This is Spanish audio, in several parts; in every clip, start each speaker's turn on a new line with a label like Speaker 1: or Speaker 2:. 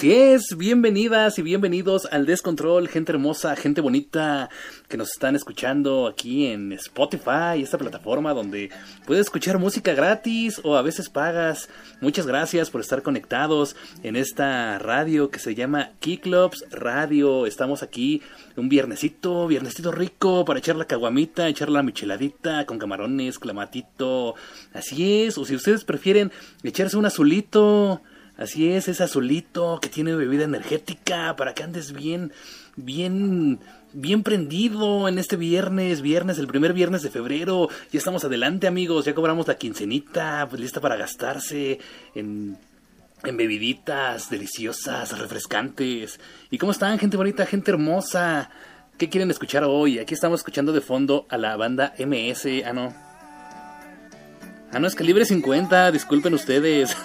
Speaker 1: Así es, bienvenidas y bienvenidos al Descontrol, gente hermosa, gente bonita que nos están escuchando aquí en Spotify, esta plataforma donde puedes escuchar música gratis o a veces pagas. Muchas gracias por estar conectados en esta radio que se llama Keyclubs Radio. Estamos aquí un viernesito, viernesito rico para echar la caguamita, echar la micheladita con camarones, clamatito. Así es, o si ustedes prefieren echarse un azulito Así es, es azulito que tiene bebida energética para que andes bien, bien, bien prendido en este viernes, viernes, el primer viernes de febrero. Ya estamos adelante, amigos, ya cobramos la quincenita, pues lista para gastarse en, en bebiditas deliciosas, refrescantes. ¿Y cómo están, gente bonita, gente hermosa? ¿Qué quieren escuchar hoy? Aquí estamos escuchando de fondo a la banda MS. Ah, no. Ah, no, es calibre 50, disculpen ustedes.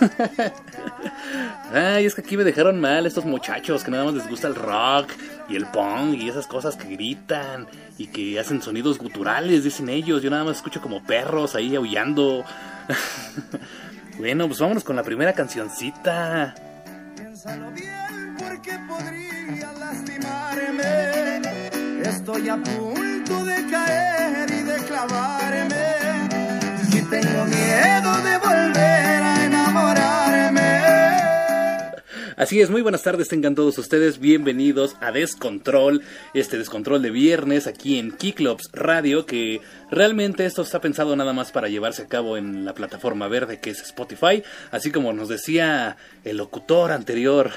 Speaker 1: Ay, es que aquí me dejaron mal estos muchachos que nada más les gusta el rock y el punk y esas cosas que gritan y que hacen sonidos guturales, dicen ellos. Yo nada más escucho como perros ahí aullando. bueno, pues vámonos con la primera cancioncita. Piénsalo bien porque podría lastimarme. Estoy a punto de caer y de clavarme tengo miedo de volver a enamorarme. Así es, muy buenas tardes tengan todos ustedes, bienvenidos a Descontrol, este descontrol de viernes aquí en Keyclubs Radio, que realmente esto está pensado nada más para llevarse a cabo en la plataforma verde que es Spotify, así como nos decía el locutor anterior,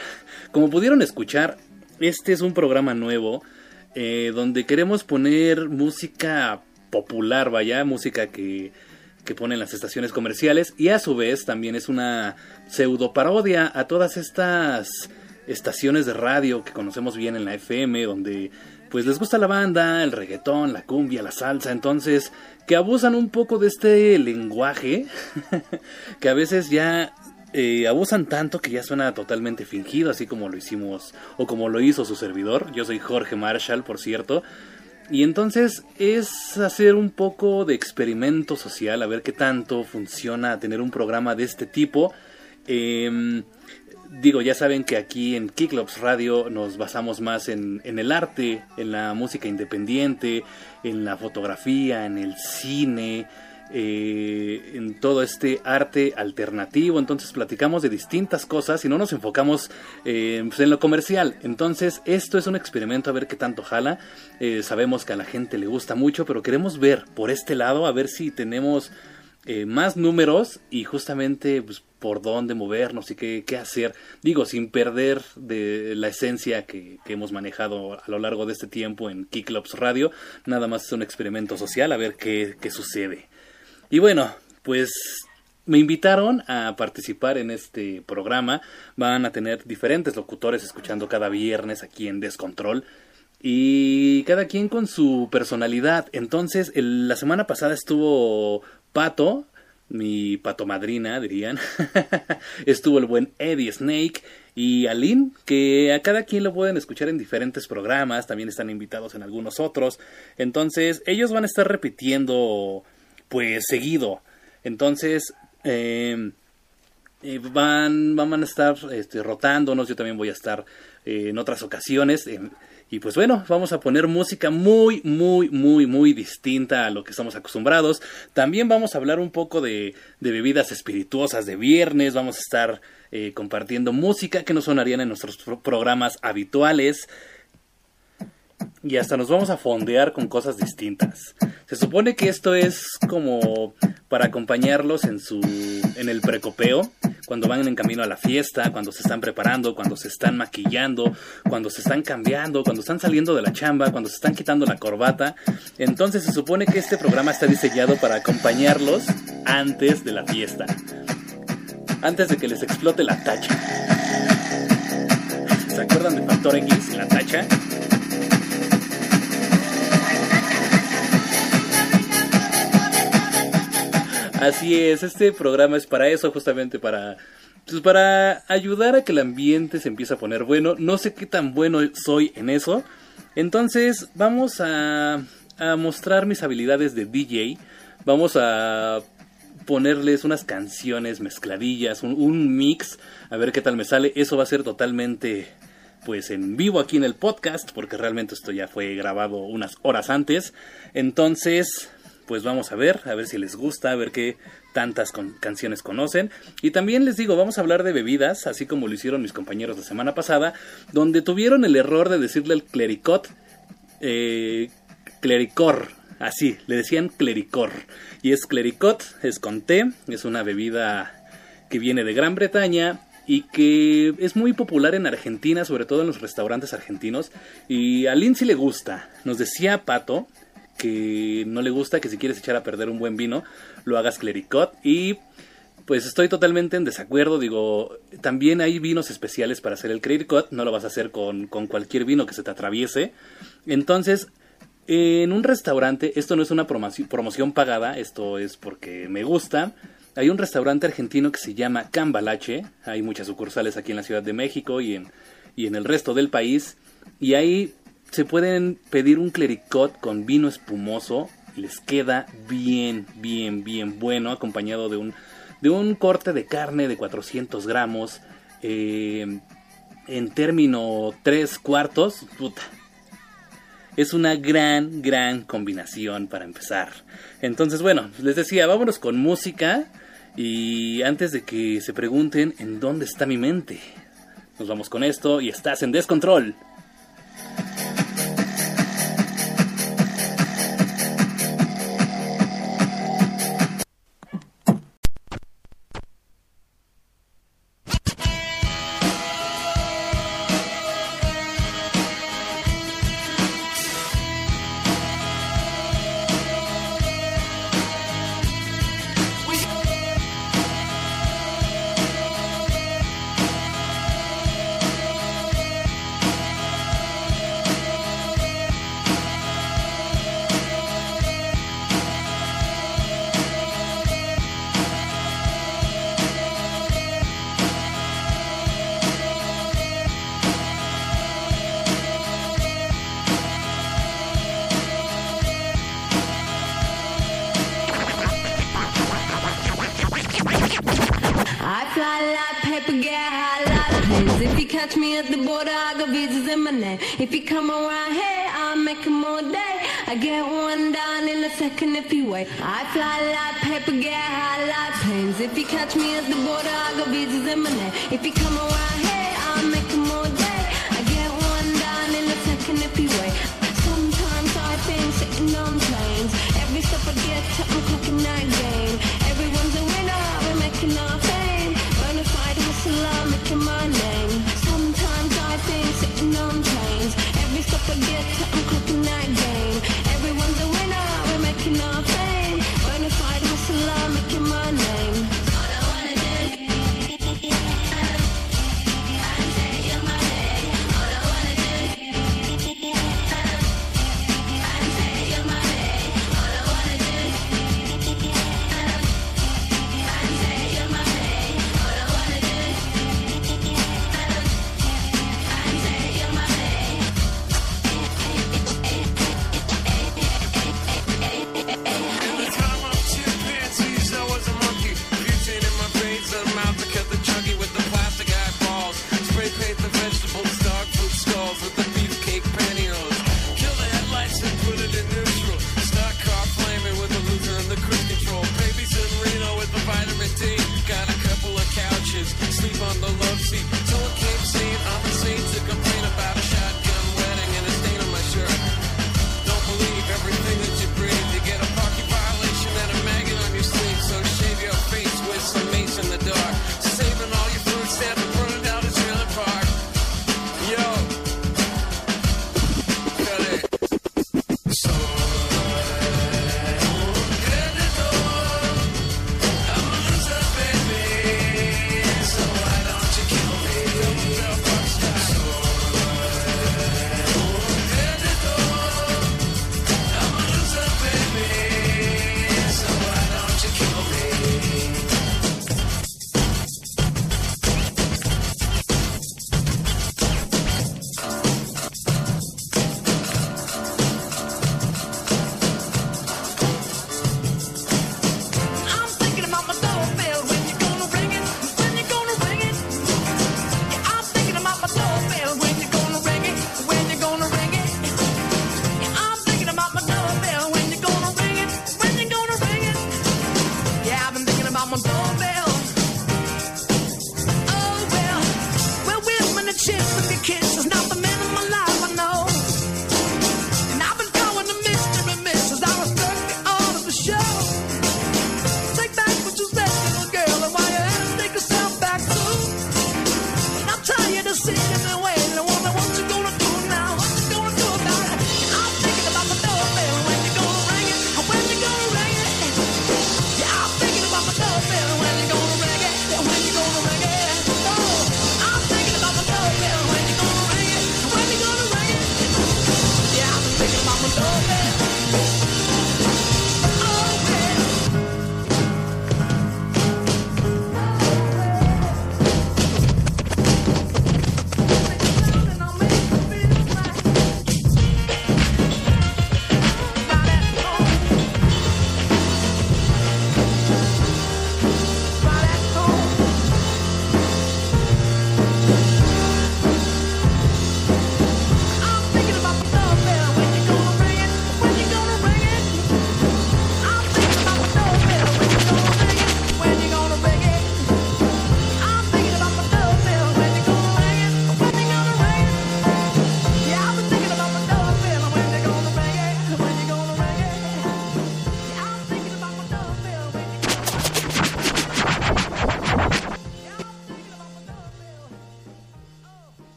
Speaker 1: como pudieron escuchar, este es un programa nuevo eh, donde queremos poner música popular, vaya, música que que ponen las estaciones comerciales y a su vez también es una pseudo parodia a todas estas estaciones de radio que conocemos bien en la FM donde pues les gusta la banda, el reggaetón, la cumbia, la salsa, entonces que abusan un poco de este lenguaje que a veces ya eh, abusan tanto que ya suena totalmente fingido, así como lo hicimos o como lo hizo su servidor. Yo soy Jorge Marshall, por cierto. Y entonces es hacer un poco de experimento social, a ver qué tanto funciona tener un programa de este tipo. Em, digo, ya saben que aquí en Kicklops Radio nos basamos más en, en, el arte, en la música independiente, en la fotografía, en el cine, eh, en todo este arte alternativo. Entonces platicamos de distintas cosas y no nos enfocamos eh, pues, en lo comercial. Entonces esto es un experimento a ver qué tanto jala. Eh, sabemos que a la gente le gusta mucho, pero queremos ver por este lado a ver si tenemos más números y justamente pues, por dónde movernos y qué, qué, hacer. Digo, sin perder de la esencia que, hemos manejado a lo largo de este tiempo en Kicklops Radio. Nada más es un experimento social a ver qué, qué sucede. Y bueno, pues me invitaron a participar en este programa. Van a tener diferentes locutores escuchando cada viernes aquí en Descontrol. Y cada quien con su personalidad. Entonces, la semana pasada estuvo Pato, mi pato madrina, dirían. estuvo el buen Eddie Snake y Aline, que a cada quien lo pueden escuchar en diferentes programas. También están invitados en algunos otros. Entonces, ellos van a estar repitiendo pues seguido. Entonces, em, eh, van, van a estar este, rotándonos, yo también voy a estar eh, en otras ocasiones. Em, y pues bueno, vamos a poner música muy, muy, muy, muy distinta a lo que estamos acostumbrados. También vamos a hablar un poco de, bebidas espirituosas de viernes, vamos a estar eh, compartiendo música que no sonarían en nuestros programas habituales y hasta nos vamos a fondear con cosas distintas. Se supone que esto es como para acompañarlos en su en el precopeo, cuando van en camino a la fiesta, cuando se están preparando, cuando se están maquillando, cuando se están cambiando, cuando están saliendo de la chamba, cuando se están quitando la corbata. Entonces se supone que este programa está diseñado para acompañarlos antes de la fiesta. Antes de que les explote la tacha. ¿Se acuerdan de Factor X, la tacha? Así es, este programa es para eso, justamente para pues para ayudar a que el ambiente se empiece a poner bueno. No sé qué tan bueno soy en eso. Entonces vamos a, a mostrar mis habilidades de DJ. Vamos a ponerles unas canciones mezcladillas, un, un mix, a ver qué tal me sale. Eso va a ser totalmente pues en vivo aquí en el podcast, porque realmente esto ya fue grabado unas horas antes. Entonces, pues vamos a ver, a ver si les gusta, a ver qué tantas canciones conocen. Y también les digo, vamos a hablar de bebidas, así como lo hicieron mis compañeros la semana pasada, donde tuvieron el error de decirle el clericot, eh, clericor, así, le decían clericor. Y es clericot, es con té, es una bebida que viene de Gran Bretaña y que es muy popular en Argentina, sobre todo en los restaurantes argentinos. Y a Lindsay le gusta. Nos decía Pato que no le gusta, que si quieres echar a perder un buen vino, lo hagas clericot. Y pues estoy totalmente en desacuerdo. Digo, también hay vinos especiales para hacer el clericot. No lo vas a hacer con, con cualquier vino que se te atraviese. Entonces, en un restaurante, esto no es una promoción pagada, esto es porque me gusta. Hay un restaurante argentino que se llama Cambalache, hay muchas sucursales aquí en la Ciudad de México y en, y en el resto del país, y ahí se pueden pedir un clericot con vino espumoso, les queda bien, bien, bien bueno, acompañado de un, de un corte de carne de 400 gramos, eh, en término 3 cuartos, puta, es una gran, gran combinación para empezar. Entonces, bueno, les decía, vámonos con música. Y antes de que se pregunten en dónde está mi mente, nos vamos con esto y estás en descontrol.
Speaker 2: If you come around here, I'll make all day. I get one down in a second if you wait. I fly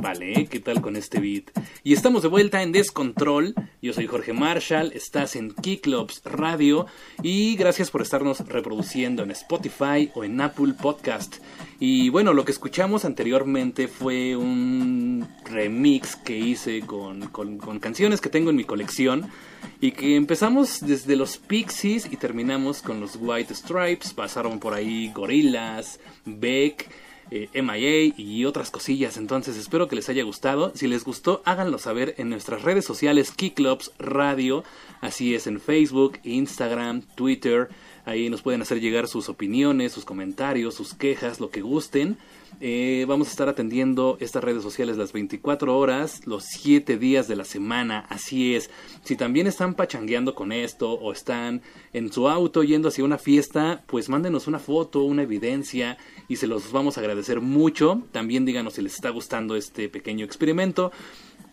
Speaker 1: Vale, ¿qué tal con este beat? Y estamos de vuelta en Descontrol. Yo soy Jorge Marshall, estás en Kicklobs Radio y gracias por estarnos reproduciendo en Spotify o en Apple Podcast. Y bueno, lo que escuchamos anteriormente fue un remix que hice con, con, con canciones que tengo en mi colección y que empezamos desde los Pixies y terminamos con los White Stripes. Pasaron por ahí Gorillaz, Beck eh, MIA y otras cosillas. Entonces espero que les haya gustado. Si les gustó, háganlo saber en nuestras redes sociales Kicklubs Radio. Así es en Facebook, Instagram, Twitter. Ahí nos pueden hacer llegar sus opiniones, sus comentarios, sus quejas, lo que gusten. Eh, vamos a estar atendiendo estas redes sociales las 24 horas, los 7 días de la semana, así es. Si también están pachangueando con esto o están en su auto yendo hacia una fiesta, pues mándenos una foto, una evidencia y se los vamos a agradecer mucho. También díganos si les está gustando este pequeño experimento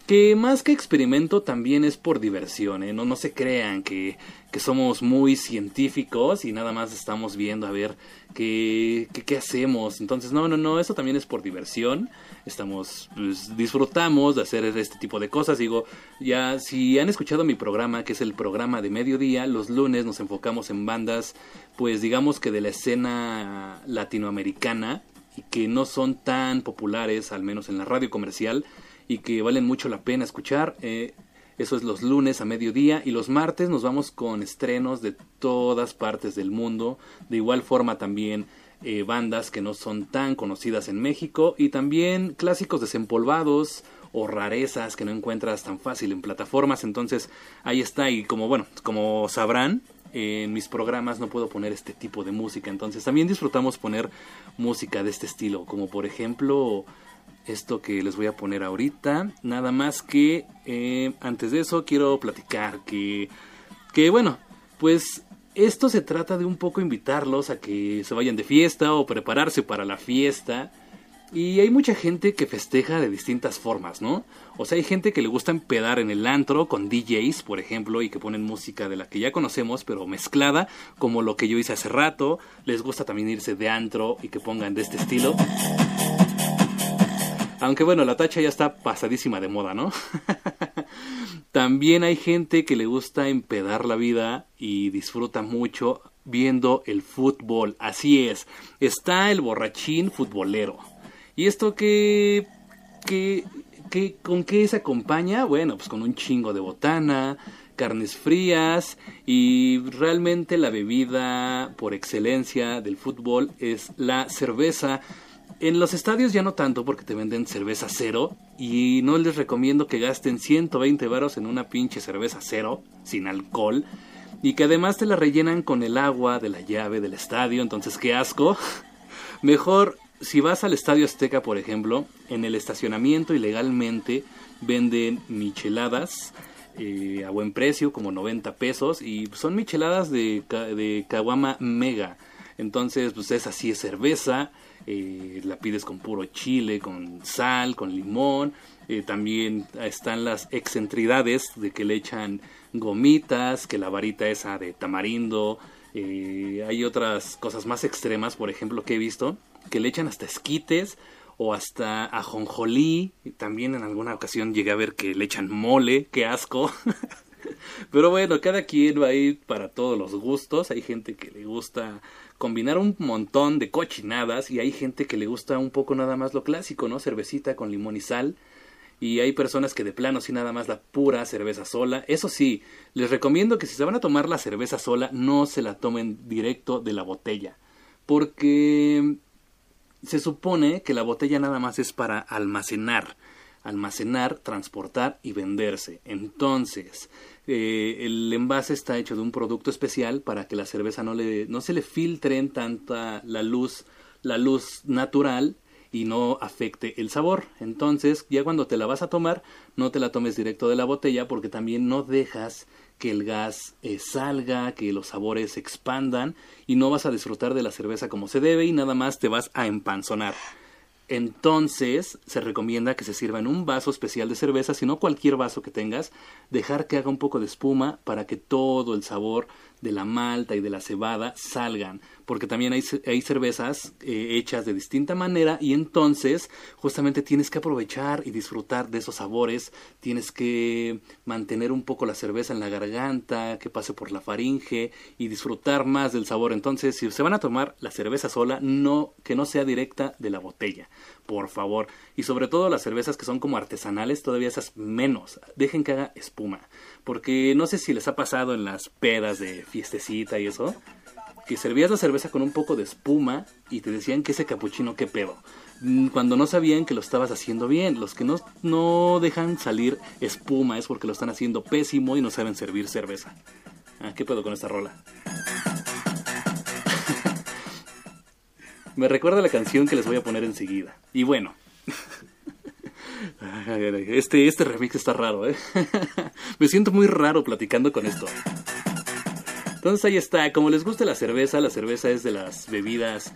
Speaker 1: que más que experimento también es por diversión, ¿eh? no, no se crean que, que, somos muy científicos y nada más estamos viendo a ver qué, qué, hacemos. Entonces, no, no, no, eso también es por diversión. Estamos, pues, disfrutamos de hacer este tipo de cosas. Digo, ya si han escuchado mi programa, que es el programa de mediodía, los lunes nos enfocamos en bandas, pues digamos que de la escena latinoamericana y que no son tan populares, al menos en la radio comercial y que valen mucho la pena escuchar. Eh, eso es los lunes a mediodía y los martes nos vamos con estrenos de todas partes del mundo. De igual forma también eh, bandas que no son tan conocidas en México y también clásicos desempolvados o rarezas que no encuentras tan fácil en plataformas. Entonces ahí está y como bueno, como sabrán, en mis programas no puedo poner este tipo de música. Entonces también disfrutamos poner música de este estilo, como por ejemplo esto que les voy a poner ahorita. Nada más que eh, antes de eso quiero platicar que, que bueno, pues esto se trata de un poco invitarlos a que se vayan de fiesta o prepararse para la fiesta. Y hay mucha gente que festeja de distintas formas, ¿no? O sea, hay gente que le gusta empedar en el antro con DJs, por ejemplo, y que ponen música de la que ya conocemos, pero mezclada, como lo que yo hice hace rato. Les gusta también irse de antro y que pongan de este estilo. Aunque bueno, la tacha ya está pasadísima de moda, ¿no? También hay gente que le gusta empedar la vida y disfruta mucho viendo el fútbol. Así es, está el borrachín futbolero. ¿Y esto qué, qué, qué, con qué se acompaña? Bueno, pues con un chingo de botana, carnes frías y realmente la bebida por excelencia del fútbol es la cerveza. En los estadios ya no tanto porque te venden cerveza cero y no les recomiendo que gasten 120 varos en una pinche cerveza cero sin alcohol y que además te la rellenan con el agua de la llave del estadio, entonces qué asco. Mejor si vas al Estadio Azteca, por ejemplo, en el estacionamiento ilegalmente venden micheladas eh, a buen precio, como 90 pesos, y son micheladas de, de Kawama Mega. Entonces, pues es así, es cerveza, eh, la pides con puro chile, con sal, con limón. Eh, también están las excentridades de que le echan gomitas, que la varita esa de tamarindo. Eh, hay otras cosas más extremas, por ejemplo, que he visto, que le echan hasta esquites o hasta ajonjolí. También en alguna ocasión llegué a ver que le echan mole, qué asco. Pero bueno, cada quien va a ir para todos los gustos. Hay gente que le gusta combinar un montón de cochinadas y hay gente que le gusta un poco nada más lo clásico, ¿no? Cervecita con limón y sal. Y hay personas que de plano sí nada más la pura cerveza sola. Eso sí, les recomiendo que si se van a tomar la cerveza sola, no se la tomen directo de la botella. Porque se supone que la botella nada más es para almacenar. almacenar, transportar y venderse. Entonces, eh, el envase está hecho de un producto especial para que la cerveza no, le, no se le filtren tanta la luz, la luz natural y no afecte el sabor. Entonces, ya cuando te la vas a tomar, no te la tomes directo de la botella porque también no dejas que el gas eh, salga, que los sabores se expandan y no vas a disfrutar de la cerveza como se debe y nada más te vas a empanzonar. Entonces se recomienda que se sirva en un vaso especial de cerveza, si no cualquier vaso que tengas, dejar que haga un poco de espuma para que todo el sabor de la malta y de la cebada salgan, porque también hay, hay cervezas eh, hechas de distinta manera y entonces justamente tienes que aprovechar y disfrutar de esos sabores, tienes que mantener un poco la cerveza en la garganta, que pase por la faringe y disfrutar más del sabor. Entonces, si se van a tomar la cerveza sola, no que no sea directa de la botella, por favor. Y sobre todo las cervezas que son como artesanales, todavía esas menos, dejen que haga espuma. Porque no sé si les ha pasado en las pedas de fiestecita y eso, que servías la cerveza con un poco de espuma y te decían que ese capuchino qué pedo. Mm, cuando no sabían que lo estabas haciendo bien. Los que no, no dejan salir espuma es porque lo están haciendo pésimo y no saben servir cerveza. Ah, ¿Qué pedo con esta rola? Me recuerda la canción que les voy a poner enseguida. Y bueno. Este, este remix está raro, ¿eh? Me siento muy raro platicando con esto. Entonces ahí está, como les gusta la cerveza, la cerveza es de las bebidas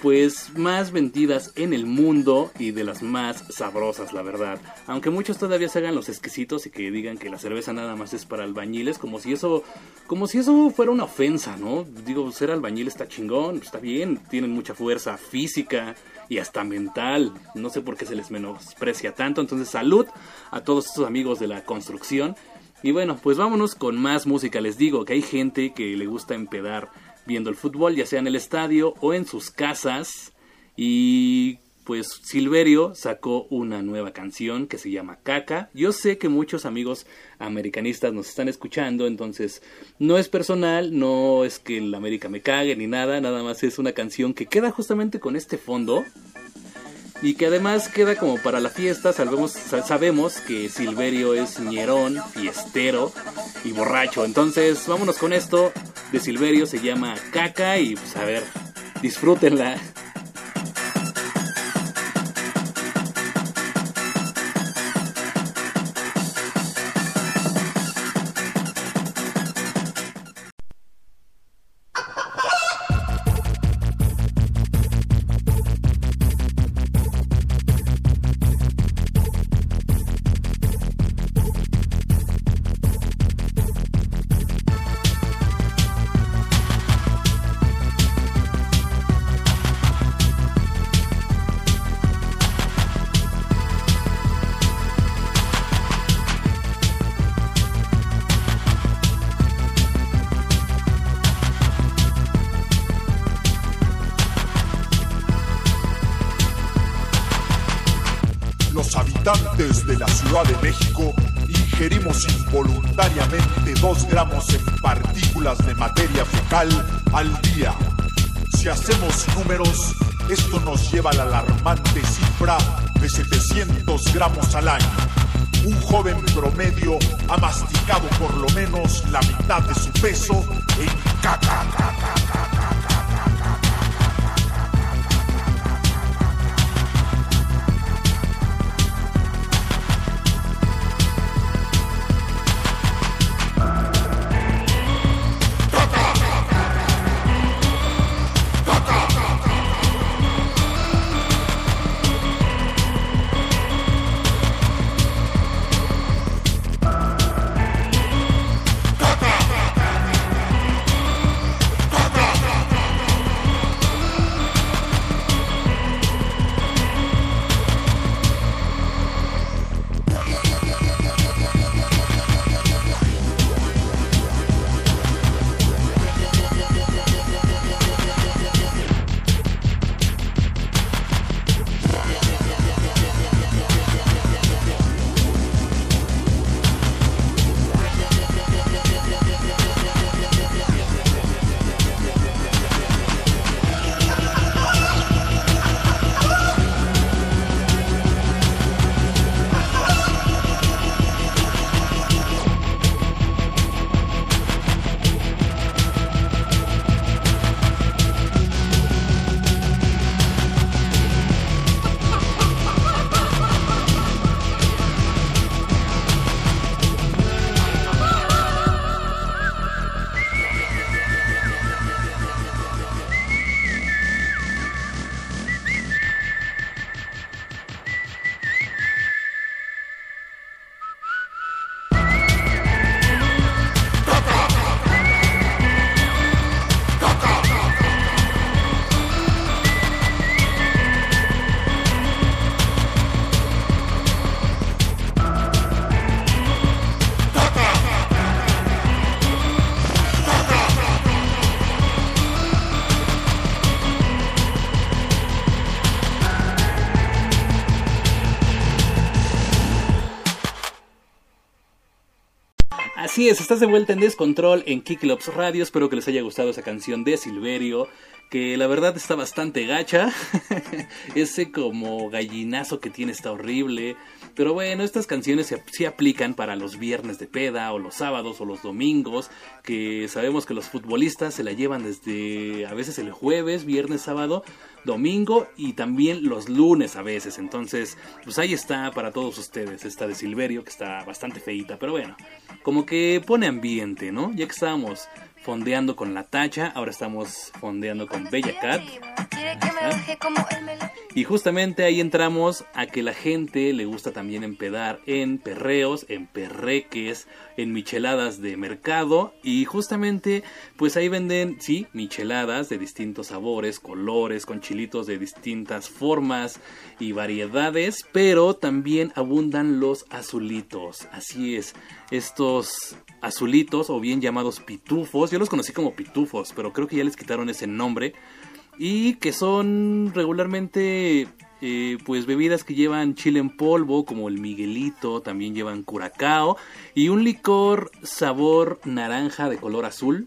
Speaker 1: pues más vendidas en el mundo y de las más sabrosas, la verdad. Aunque muchos todavía se hagan los exquisitos y que digan que la cerveza nada más es para albañiles, como si eso, como si eso fuera una ofensa, ¿no? Digo, ser albañil está chingón, está bien, tienen mucha fuerza física y hasta mental. No sé por qué se les menosprecia tanto. Entonces, salud a todos estos amigos de la construcción. Y bueno, pues vámonos con más música. Les digo que hay gente que le gusta empedar viendo el fútbol, ya sea en el estadio o en sus casas. Y pues Silverio sacó una nueva canción que se llama Caca. Yo sé que muchos amigos americanistas nos están escuchando, entonces no es personal, no es que el América me cague ni nada, nada más es una canción que queda justamente con este fondo y que además queda como para la fiesta. Sabemos, sabemos que Silverio es ñerón, fiestero y borracho. Entonces, vámonos con esto de Silverio, se llama Caca y pues a ver, disfrútenla.
Speaker 3: Al año.
Speaker 1: Estás de vuelta en Descontrol en Kicklops Radio. Espero que les haya gustado esa canción de Silverio, que la verdad está bastante gacha. Ese como gallinazo que tiene está horrible. Pero bueno, estas canciones se, aplican para los viernes de peda o los sábados o los domingos, que sabemos que los futbolistas se la llevan desde a veces el jueves, viernes, sábado, domingo y también los lunes a veces. Entonces, pues ahí está para todos ustedes esta de Silverio que está bastante feita, pero bueno, como que pone ambiente, ¿no? Ya que estábamos fondeando con la tacha, ahora estamos fondeando con Bella Cat. Y justamente ahí entramos a que la gente le gusta también empedar en perreos, en perreques, en micheladas de mercado y justamente pues ahí venden, sí, micheladas de distintos sabores, colores, con chilitos de distintas formas y variedades, pero también abundan los azulitos. Así es, estos azulitos o bien llamados pitufos, yo los conocí como pitufos, pero creo que ya les quitaron ese nombre y que son regularmente eh, pues bebidas que llevan chile en polvo como el Miguelito, también llevan curacao y un licor sabor naranja de color azul.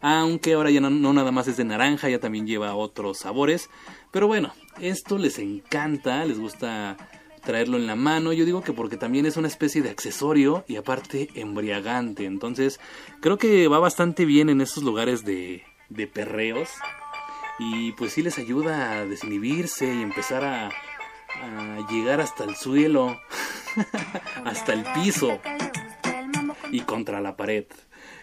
Speaker 1: Aunque ahora ya no, nada más es de naranja, ya también lleva otros sabores. Pero bueno, esto les encanta, les gusta traerlo en la mano. Yo digo que porque también es una especie de accesorio y aparte embriagante. Entonces creo que va bastante bien en esos lugares de, de perreos y pues sí les ayuda a desinhibirse y empezar a, a llegar hasta el suelo, hasta el piso y contra la pared.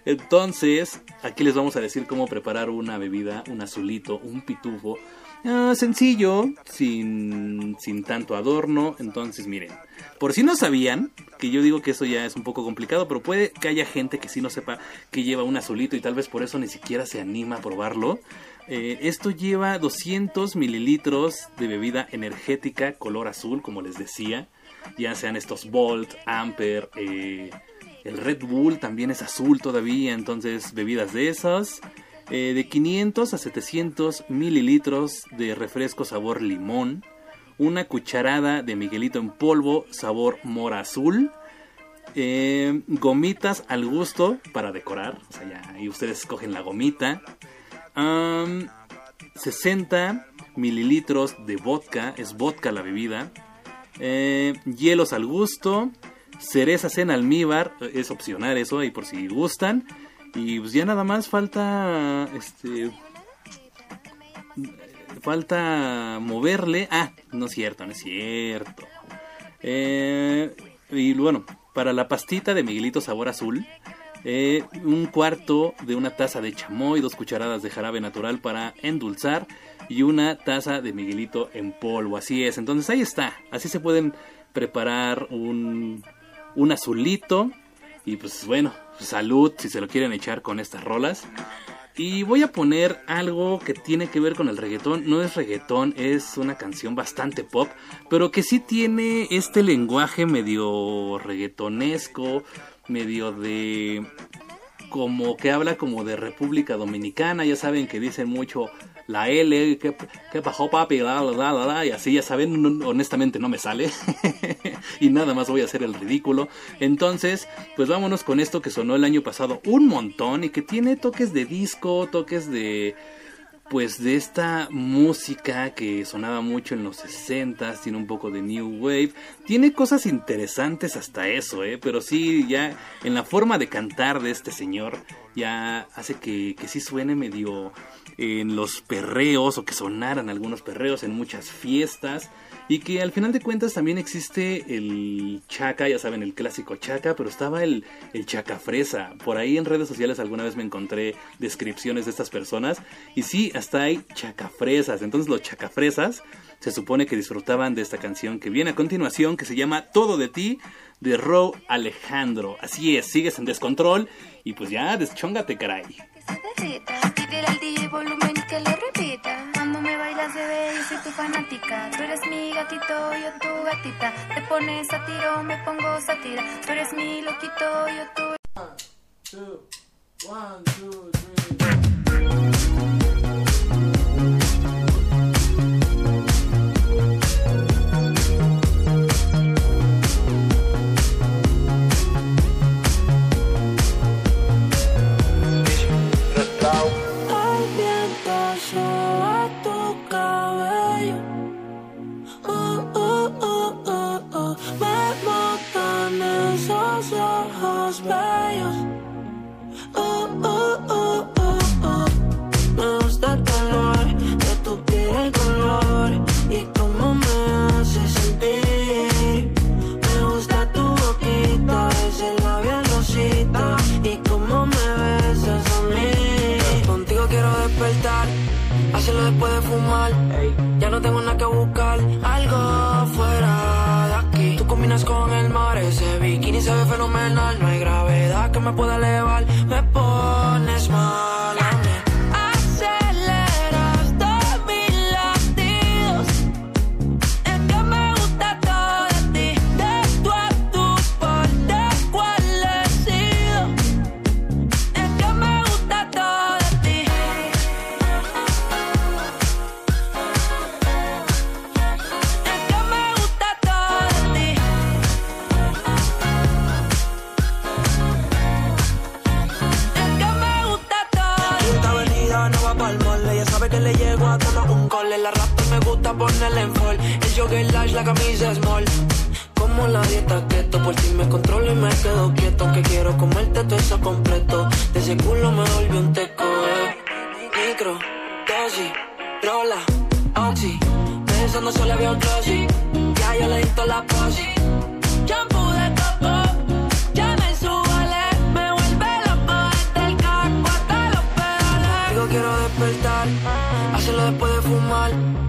Speaker 1: Entonces, aquí les vamos a decir cómo preparar una bebida, un azulito, un pitufo. Ah, sencillo, sin, sin tanto adorno. Entonces, miren, por si no sabían, que yo digo que eso ya es un poco complicado, pero puede que haya gente que sí no sepa que lleva un azulito y tal vez por eso ni siquiera se anima a probarlo. Eh, esto lleva 200 mililitros de bebida energética color azul, como les decía. Ya sean estos Volt, Amper, eh, el Red Bull también es azul todavía, entonces bebidas de esas. Eh, de 500 a 700 mililitros de refresco sabor limón. Una cucharada de Miguelito en polvo sabor mora azul. gomitas al gusto para decorar. O sea, ya ahí ustedes escogen la gomita. 60 mililitros de vodka, es vodka la bebida. Eh, hielos al gusto. Cerezas en almíbar, es opcional eso, ahí por si gustan. Y pues ya nada más falta. Este. Falta moverle. Ah, no es cierto, no es cierto. Eh, y bueno, para la pastita de Miguelito sabor azul, eh, un cuarto de una taza de chamoy, dos cucharadas de jarabe natural para endulzar y una taza de Miguelito en polvo. Así es, entonces ahí está. Así se pueden preparar un, un azulito. Y pues bueno, salud si se lo quieren echar con estas rolas. Y voy a poner algo que tiene que ver con el reggaetón. No es reggaetón, es una canción bastante pop, pero que sí tiene este lenguaje medio reggaetonesco, medio de como que habla como de República Dominicana, ya saben que dicen mucho la L, que, que pasó papi, la, la, la, la, y así ya saben, honestamente no me sale y nada más voy a hacer el ridículo. Entonces, pues vámonos con esto que sonó el año pasado un montón y que tiene toques de disco, toques de pues de esta música que sonaba mucho en los 60 tiene un poco de new wave, tiene cosas interesantes hasta eso, ¿eh? pero sí, ya en la forma de cantar de este señor, ya hace que, que sí suene medio en los perreos o que sonaran algunos perreos en muchas fiestas. Y que al final de cuentas también existe el chaca, ya saben, el clásico chaca, pero estaba el, el fresa. Por ahí en redes sociales alguna vez me encontré descripciones de estas personas. Y sí, hasta hay chacafresas. Entonces los chacafresas se supone que disfrutaban de esta canción que viene a continuación, que se llama Todo de ti, de Ro Alejandro. Así es, sigues en descontrol y pues ya, deschóngate, caray.
Speaker 4: Pídele al DJ volumen que lo repita. Cuando me bailas, bebé, yo soy tu fanática. Tú eres mi gatito, yo tu gatita. Te pones a tiro, me pongo satira. Tú eres mi loquito, yo tu.
Speaker 5: ellos. No hay gravedad que me pueda elevar, la camisa small. Como la dieta keto, por ti me controlo y me quedo quieto. Que quiero comerte todo eso completo. De ese culo me volví un teco, eh. Micro, dosis, rola, oxi. Pensando solo había un glossy. Ya yo le di toda la posi. Shampoo de coco, quiero despertar, hacerlo después de fumar.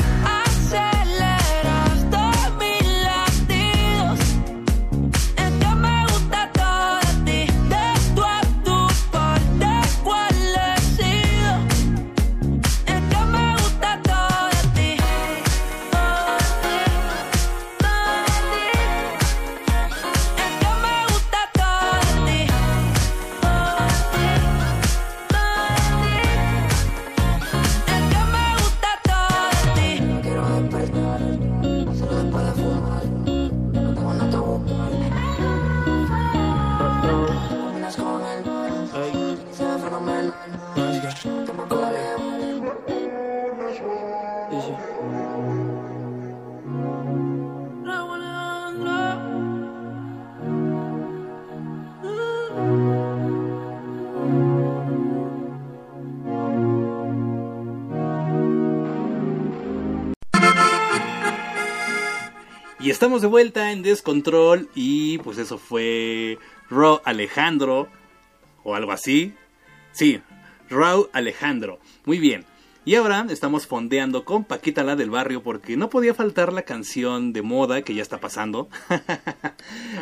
Speaker 5: Y
Speaker 1: estamos de vuelta en Descontrol y pues eso fue Ro Alejandro o algo así. Sí, Raúl Alejandro. Muy bien. Y ahora estamos fondeando con Paquita la del barrio porque no podía faltar la canción de moda que ya está pasando.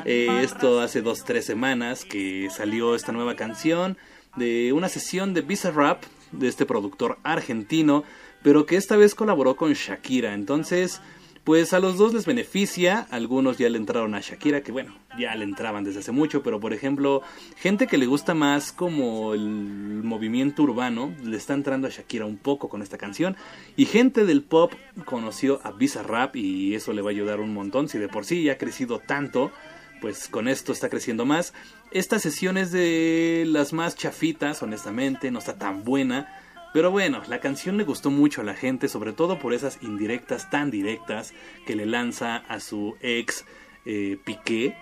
Speaker 1: Eh, esto hace dos, tres semanas que salió esta nueva canción de una sesión de Visa Rap de este productor argentino, pero que esta vez colaboró con Shakira. Entonces, pues a los dos les beneficia, algunos ya le entraron a Shakira, que bueno, ya le entraban desde hace mucho, pero por ejemplo, gente que le gusta más como el movimiento urbano, le está entrando a Shakira un poco con esta canción, y gente del pop conoció a Rap y eso le va a ayudar un montón, si de por sí ya ha crecido tanto, pues con esto está creciendo más. Esta sesión es de las más chafitas, honestamente, no está tan buena. Pero bueno, la canción le gustó mucho a la gente, sobre todo por esas indirectas tan directas que le lanza a su ex eh, Piqué.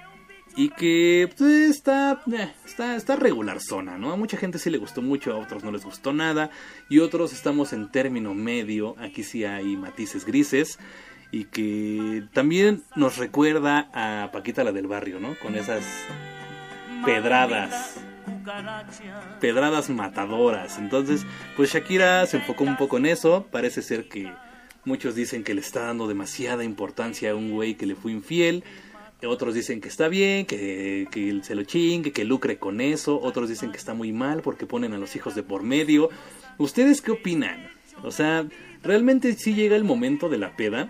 Speaker 1: Y que pues, está, eh, está, está regular zona, ¿no? A mucha gente sí le gustó mucho, a otros no les gustó nada. Y otros estamos en término medio, aquí sí hay matices grises. Y que también nos recuerda a Paquita la del barrio, ¿no? Con esas pedradas pedradas matadoras. Entonces, pues Shakira se enfocó un poco en eso. Parece ser que muchos dicen que le está dando demasiada importancia a un güey que le fue infiel. Otros dicen que está bien, que, que se lo chingue, que lucre con eso. Otros dicen que está muy mal porque ponen a los hijos de por medio. ¿Ustedes qué opinan? O sea, realmente sí llega el momento de la peda,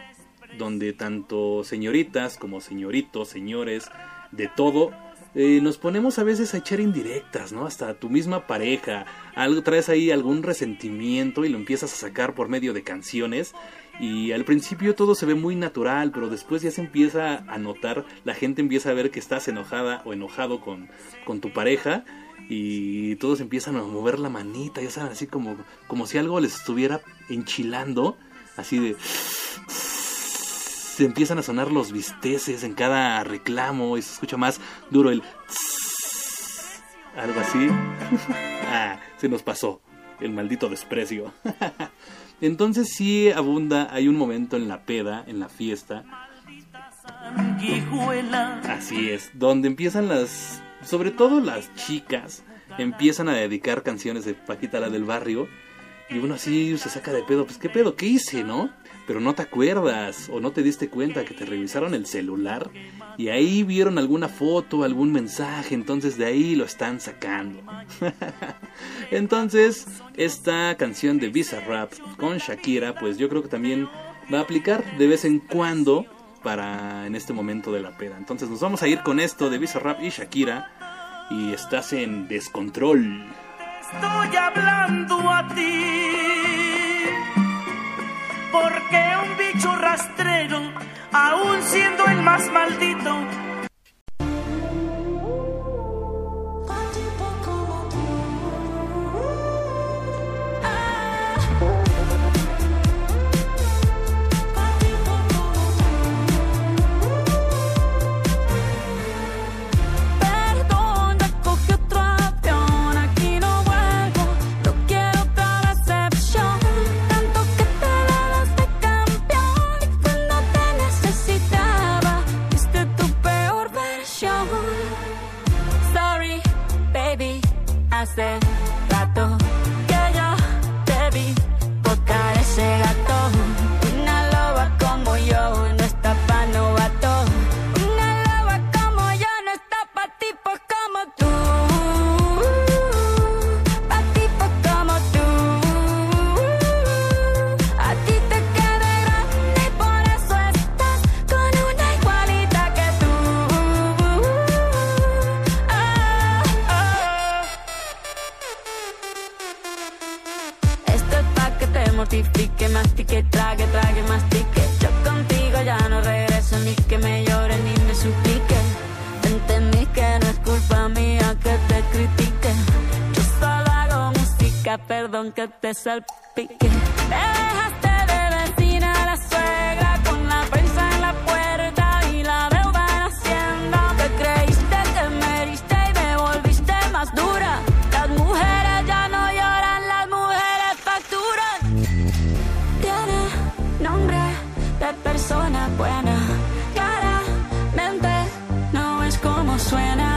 Speaker 1: donde tanto señoritas como señoritos, señores, de todo, eh, nos ponemos a veces a echar indirectas, ¿no? Hasta a tu misma pareja, algo traes ahí algún resentimiento y lo empiezas a sacar por medio de canciones y al principio todo se ve muy natural, pero después ya se empieza a notar, la gente empieza a ver que estás enojada o enojado con, con tu pareja y todos empiezan a mover la manita, ya saben, así como, como si algo les estuviera enchilando, así de... Se empiezan a sonar los bisteces en cada reclamo y se escucha más duro el... Algo así. ah, se nos pasó el maldito desprecio. Entonces sí abunda, hay un momento en la peda, en la fiesta. Así es, donde empiezan las, sobre todo las chicas, empiezan a dedicar canciones de Paquita la del barrio. Y uno así se saca de pedo, pues qué pedo, ¿qué hice, no? Pero no te acuerdas o no te diste cuenta que te revisaron el celular y ahí vieron alguna foto, algún mensaje, entonces de ahí lo están sacando. entonces, esta canción de Visa Rap con Shakira, pues yo creo que también va a aplicar de vez en cuando para en este momento de la peda. Entonces nos vamos a ir con esto de Visa Rap y Shakira y estás en descontrol.
Speaker 6: Estoy hablando a ti porque un bicho rastrero, aún siendo el más maldito,
Speaker 7: salpique. Te dejaste de vecina la suegra con la prensa en la puerta y la deuda en Hacienda. Te creíste que me heriste y me volviste más dura. Las mujeres ya no lloran, las mujeres facturan. Tiene nombre de persona buena. Claramente no es como suena.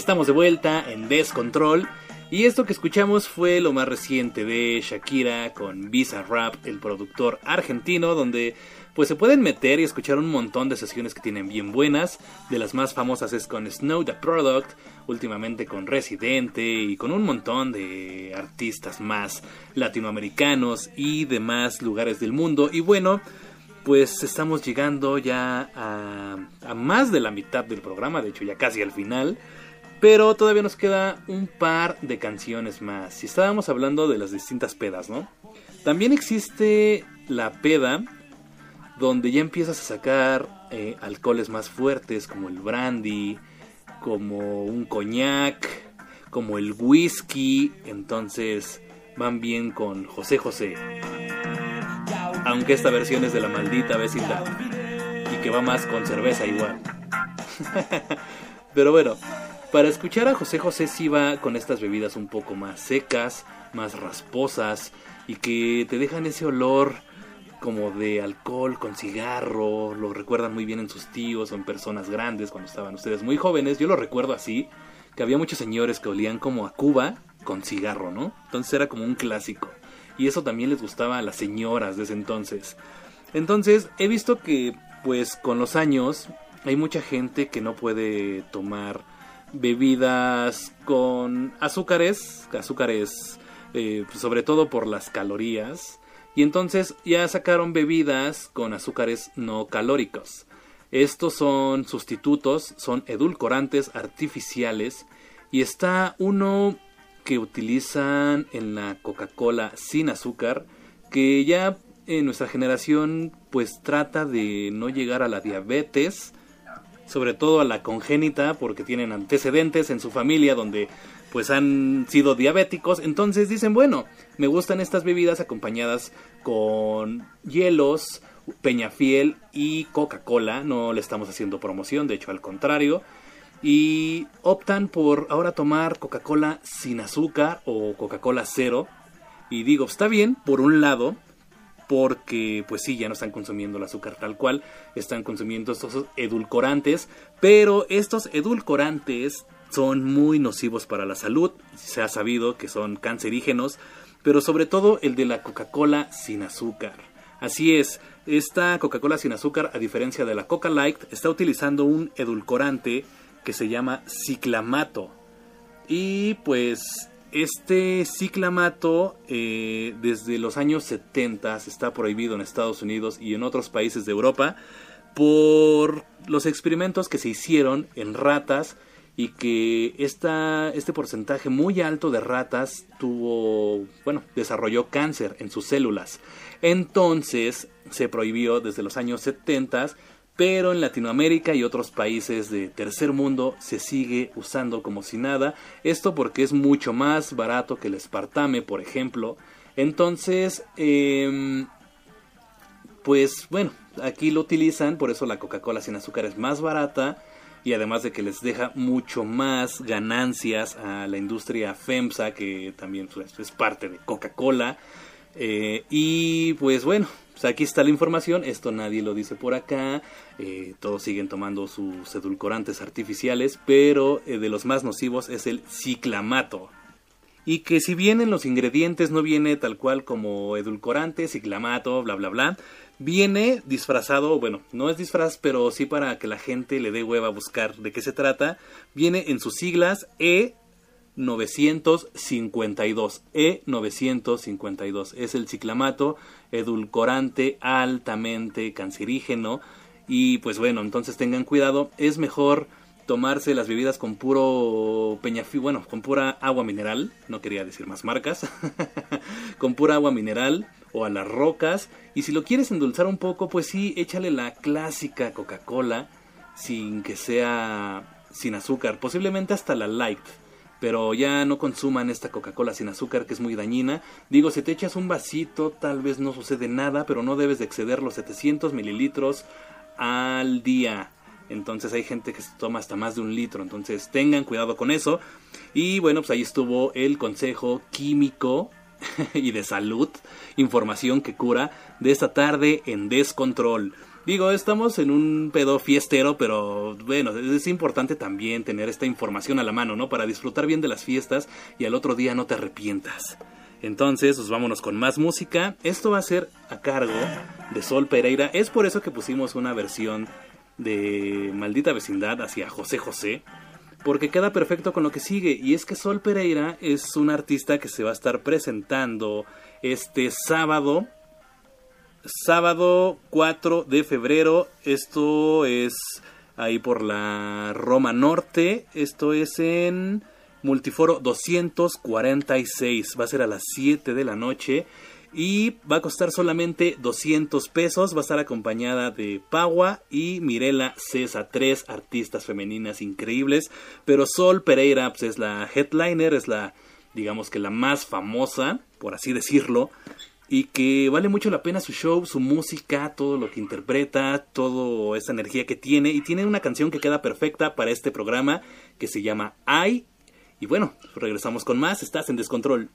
Speaker 1: Estamos de vuelta en Descontrol. Y esto que escuchamos fue lo más reciente de Shakira con Visa Rap, el productor argentino, donde pues se pueden meter y escuchar un montón de sesiones que tienen bien buenas. De las más famosas es con Snow the Product, últimamente con Residente y con un montón de artistas más latinoamericanos y demás lugares del mundo. Y bueno, pues estamos llegando ya a, a más de la mitad del programa, de hecho ya casi al final. Pero todavía nos queda un par de canciones más. Y estábamos hablando de las distintas pedas, ¿no? También existe la peda donde ya empiezas a sacar eh, alcoholes más fuertes como el brandy, como un coñac, como el whisky. Entonces van bien con José José. Aunque esta versión es de la maldita vecindad. Y que va más con cerveza igual. Pero bueno, para escuchar a José José sí va con estas bebidas un poco más secas, más rasposas y que te dejan ese olor como de alcohol con cigarro, lo recuerdan muy bien en sus tíos o en personas grandes cuando estaban ustedes muy jóvenes, yo lo recuerdo así, que había muchos señores que olían como a Cuba con cigarro, ¿no? Entonces era como un clásico. Y eso también les gustaba a las señoras de ese entonces. Entonces he visto que pues con los años hay mucha gente que no puede tomar bebidas con azúcares, azúcares eh, sobre todo por las calorías, y entonces ya sacaron bebidas con azúcares no calóricos. Estos son sustitutos, son edulcorantes artificiales y está uno que utilizan en la Coca-Cola sin azúcar, que ya en nuestra generación pues trata de no llegar a la diabetes, sobre todo a la congénita, porque tienen antecedentes en su familia donde pues han sido diabéticos, entonces dicen, bueno, me gustan estas bebidas acompañadas con hielos, Peñafiel y Coca-Cola, no le estamos haciendo promoción, de hecho al contrario, y optan por ahora tomar Coca-Cola sin azúcar o Coca-Cola cero, y digo, está bien, por un lado, porque pues sí, ya no están consumiendo el azúcar tal cual, están consumiendo estos edulcorantes, pero estos edulcorantes son muy nocivos para la salud, se ha sabido que son cancerígenos, pero sobre todo el de la Coca-Cola sin azúcar. Así es, esta Coca-Cola sin azúcar, a diferencia de la Coca Light, está utilizando un edulcorante que se llama ciclamato. Y pues este ciclamato eh, desde los años 70 está prohibido en Estados Unidos y en otros países de Europa por los experimentos que se hicieron en ratas y que esta, este porcentaje muy alto de ratas tuvo, bueno, desarrolló cáncer en sus células. Entonces se prohibió desde los años 70 pero en Latinoamérica y otros países de tercer mundo se sigue usando como si nada, esto porque es mucho más barato que el espartame, por ejemplo. Entonces, em, pues bueno, aquí lo utilizan, por eso la Coca-Cola sin azúcar es más barata y además de que les deja mucho más ganancias a la industria FEMSA, que también pues, es parte de Coca-Cola. Eh, y pues bueno, pues aquí está la información, esto nadie lo dice por acá, eh, todos siguen tomando sus edulcorantes artificiales, pero eh, de los más nocivos es el ciclamato. Y que si bien en los ingredientes no viene tal cual como edulcorante, ciclamato, bla bla bla, viene disfrazado, bueno, no es disfraz, pero sí para que la gente le dé hueva a buscar de qué se trata, viene en sus siglas E 952 E952 es el ciclamato edulcorante altamente cancerígeno. Y pues bueno, entonces tengan cuidado, es mejor tomarse las bebidas con puro peñafí, bueno, con pura agua mineral, no quería decir más marcas, con pura agua mineral o a las rocas. Y si lo quieres endulzar un poco, pues sí, échale la clásica Coca-Cola sin que sea sin azúcar, posiblemente hasta la light pero ya no consuman esta Coca-Cola sin azúcar que es muy dañina. Digo, si te echas un vasito tal vez no sucede nada, pero no debes de exceder los 700 mililitros al día. Entonces hay gente que se toma hasta más de un litro, entonces tengan cuidado con eso. Y bueno, pues ahí estuvo el consejo químico y de salud, información que cura de esta tarde en Descontrol. Digo, estamos en un pedo fiestero, pero bueno, es importante también tener esta información a la mano, ¿no? Para disfrutar bien de las fiestas y al otro día no te arrepientas. Entonces, pues vámonos con más música. Esto va a ser a cargo de Sol Pereira. Es por eso que pusimos una versión de Maldita Vecindad hacia José José. Porque queda perfecto con lo que sigue. Y es que Sol Pereira es un artista que se va a estar presentando este sábado. Sábado 4 de febrero. Esto es ahí por la Roma Norte. Esto es en Multiforo 246. Va a ser a las 7 de la noche. Y va a costar solamente 200 pesos. Va a estar acompañada de Paua y Mirela Cesa. Tres artistas femeninas increíbles. Pero Sol Pereira pues, es la headliner. Es la, digamos que la más famosa, por así decirlo y que vale mucho la pena su show, su música, todo lo que interpreta, toda esa energía que tiene y tiene una canción que queda perfecta para este programa que se llama I y bueno, regresamos con más, estás en descontrol.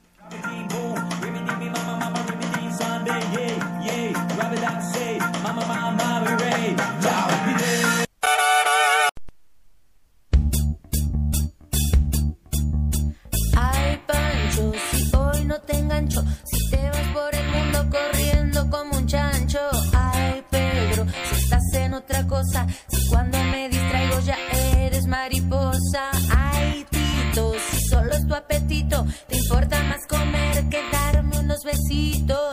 Speaker 8: Te importa más comer que darme unos besitos.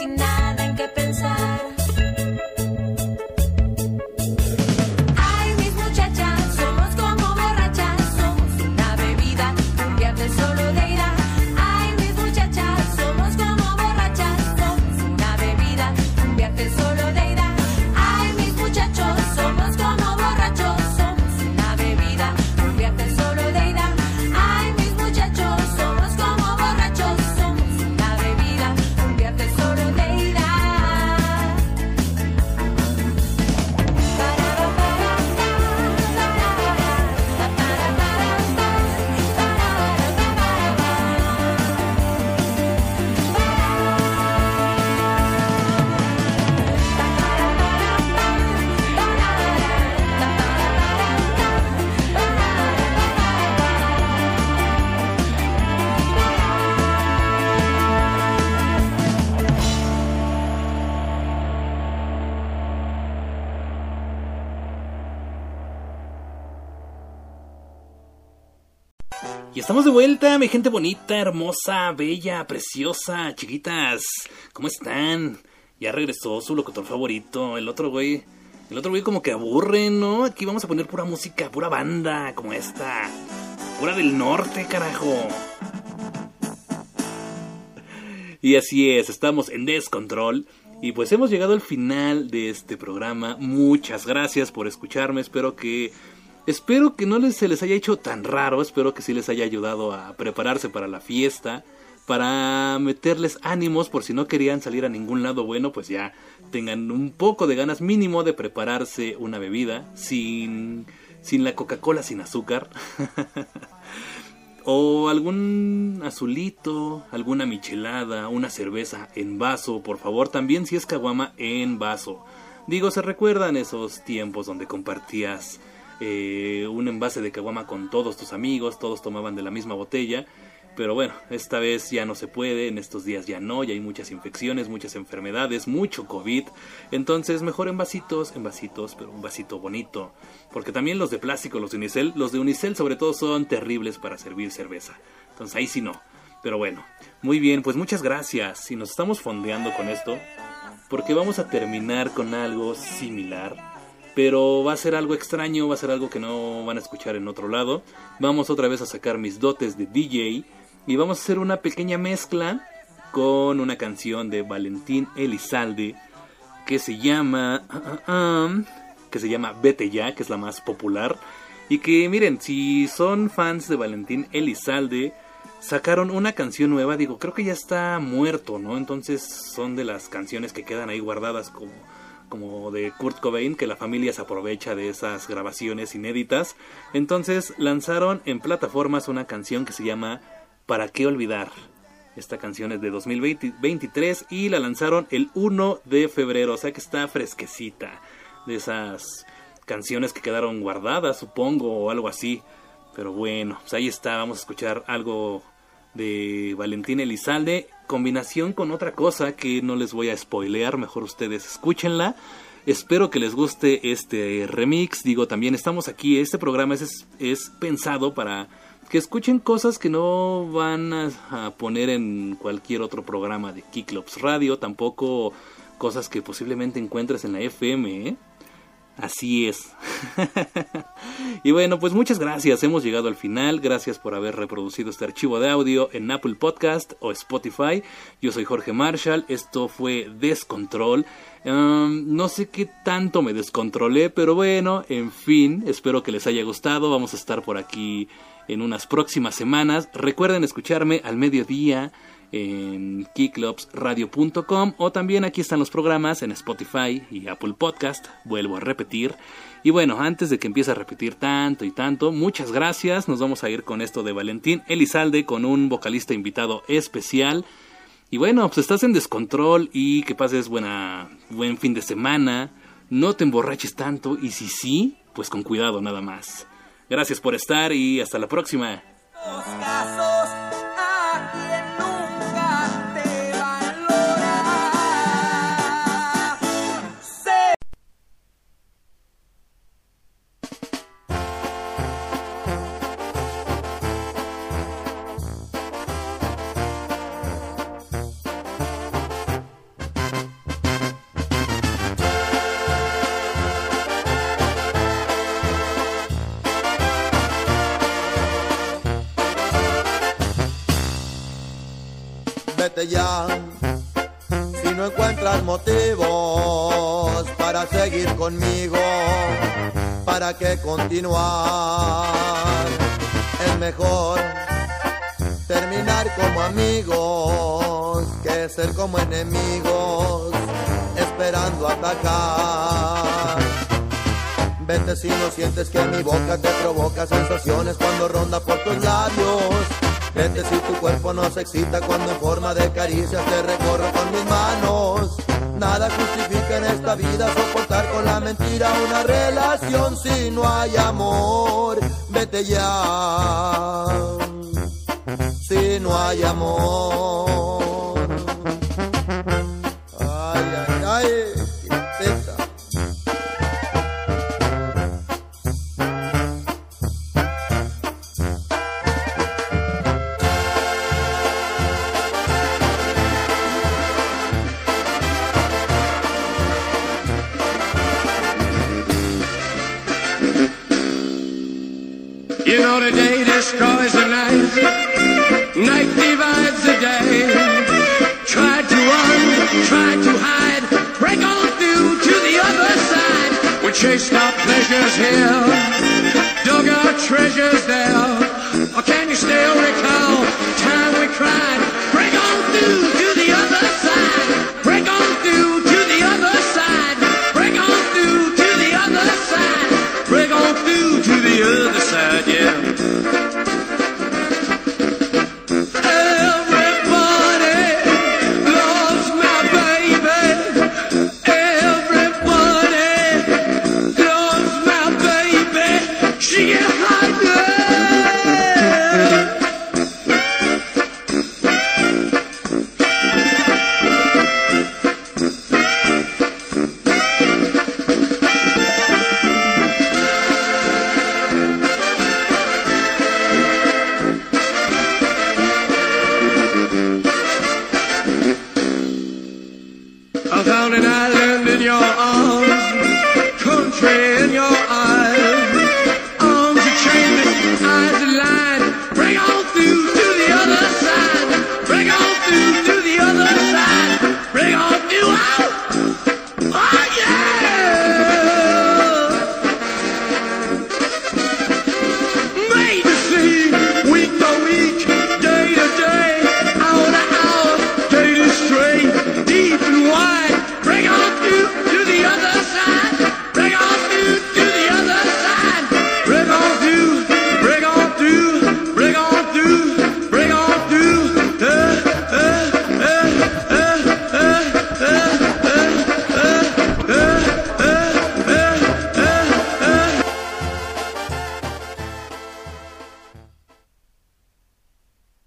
Speaker 1: 69. Estamos de vuelta, mi gente bonita, hermosa, bella, preciosa, chiquitas. ¿Cómo están? Ya regresó su locutor favorito, el otro güey. El otro güey como que aburre, ¿no? Aquí vamos a poner pura música, pura banda, como esta. Pura del norte, carajo. Y así es, estamos en Descontrol. Y pues hemos llegado al final de este programa. Muchas gracias por escucharme. Espero que Espero que no se les haya hecho tan raro, espero que sí les haya ayudado a prepararse para la fiesta, para meterles ánimos por si no querían salir a ningún lado bueno, pues ya tengan un poco de ganas mínimo de prepararse una bebida sin, sin la Coca-Cola sin azúcar. o algún azulito, alguna michelada, una cerveza en vaso, por favor, también si es caguama en vaso. Digo, se recuerdan esos tiempos donde compartías eh, un envase de caguama con todos tus amigos, todos tomaban de la misma botella. Pero bueno, esta vez ya no se puede, en estos días ya no, ya hay muchas infecciones, muchas enfermedades, mucho COVID. Entonces, mejor en vasitos, en vasitos, pero un vasito bonito. Porque también los de plástico, los de Unicel, los de Unicel sobre todo son terribles para servir cerveza. Entonces ahí sí no. Pero bueno, muy bien, pues muchas gracias. Y nos estamos fondeando con esto, porque vamos a terminar con algo similar pero va a ser algo extraño, va a ser algo que no van a escuchar en otro lado. Vamos otra vez a sacar mis dotes de DJ y vamos a hacer una pequeña mezcla con una canción de Valentín Elizalde que se llama ah, ah, ah, que se llama Vete ya, que es la más popular y que miren, si son fans de Valentín Elizalde sacaron una canción nueva, digo, creo que ya está muerto, ¿no? Entonces son de las canciones que quedan ahí guardadas como como de Kurt Cobain, que la familia se aprovecha de esas grabaciones inéditas. Entonces lanzaron en plataformas una canción que se llama ¿Para qué olvidar? Esta canción es de 2023 y la lanzaron el 1 de febrero, o sea que está fresquecita. De esas canciones que quedaron guardadas, supongo, o algo así. Pero bueno, pues ahí está, vamos a escuchar algo de Valentín Elizalde, combinación con otra cosa que no les voy a spoilear, mejor ustedes escúchenla. Espero que les guste este remix. Digo, también estamos aquí, este programa es, es pensado para que escuchen cosas que no van a, poner en cualquier otro programa de Kiklops Radio, tampoco cosas que posiblemente encuentres en la FM, ¿eh? Así es. y bueno, pues muchas gracias. Hemos llegado al final. Gracias por haber reproducido este archivo de audio en Apple Podcast o Spotify. Yo soy Jorge Marshall. Esto fue Descontrol. No sé qué tanto me descontrolé, pero bueno, en fin, espero que les haya gustado. Vamos a estar por aquí en unas próximas semanas. Recuerden escucharme al mediodía en kicklopsradio.com o también aquí están los programas en Spotify y Apple Podcast, vuelvo a repetir. Y bueno, antes de que empiece a repetir tanto y tanto, muchas gracias, nos vamos a ir con esto de Valentín Elizalde con un vocalista invitado especial. Y bueno, pues estás en descontrol y que pases buena, buen fin de semana, no te emborraches tanto y si sí, pues con cuidado nada más. Gracias por estar y hasta la próxima.
Speaker 9: Ya. Si no encuentras motivos para seguir conmigo, ¿para qué continuar? Es mejor terminar como amigos que ser como enemigos esperando atacar. Vete si no sientes que mi boca te provoca sensaciones cuando ronda por tus labios Vete si tu cuerpo no se excita cuando en forma de caricias te recorro con mis manos. Nada justifica en esta vida soportar con la mentira una relación si no hay amor. Vete ya, si no hay amor.
Speaker 10: We our pleasures here. Dug our treasures there. Or can you still recall time we cried?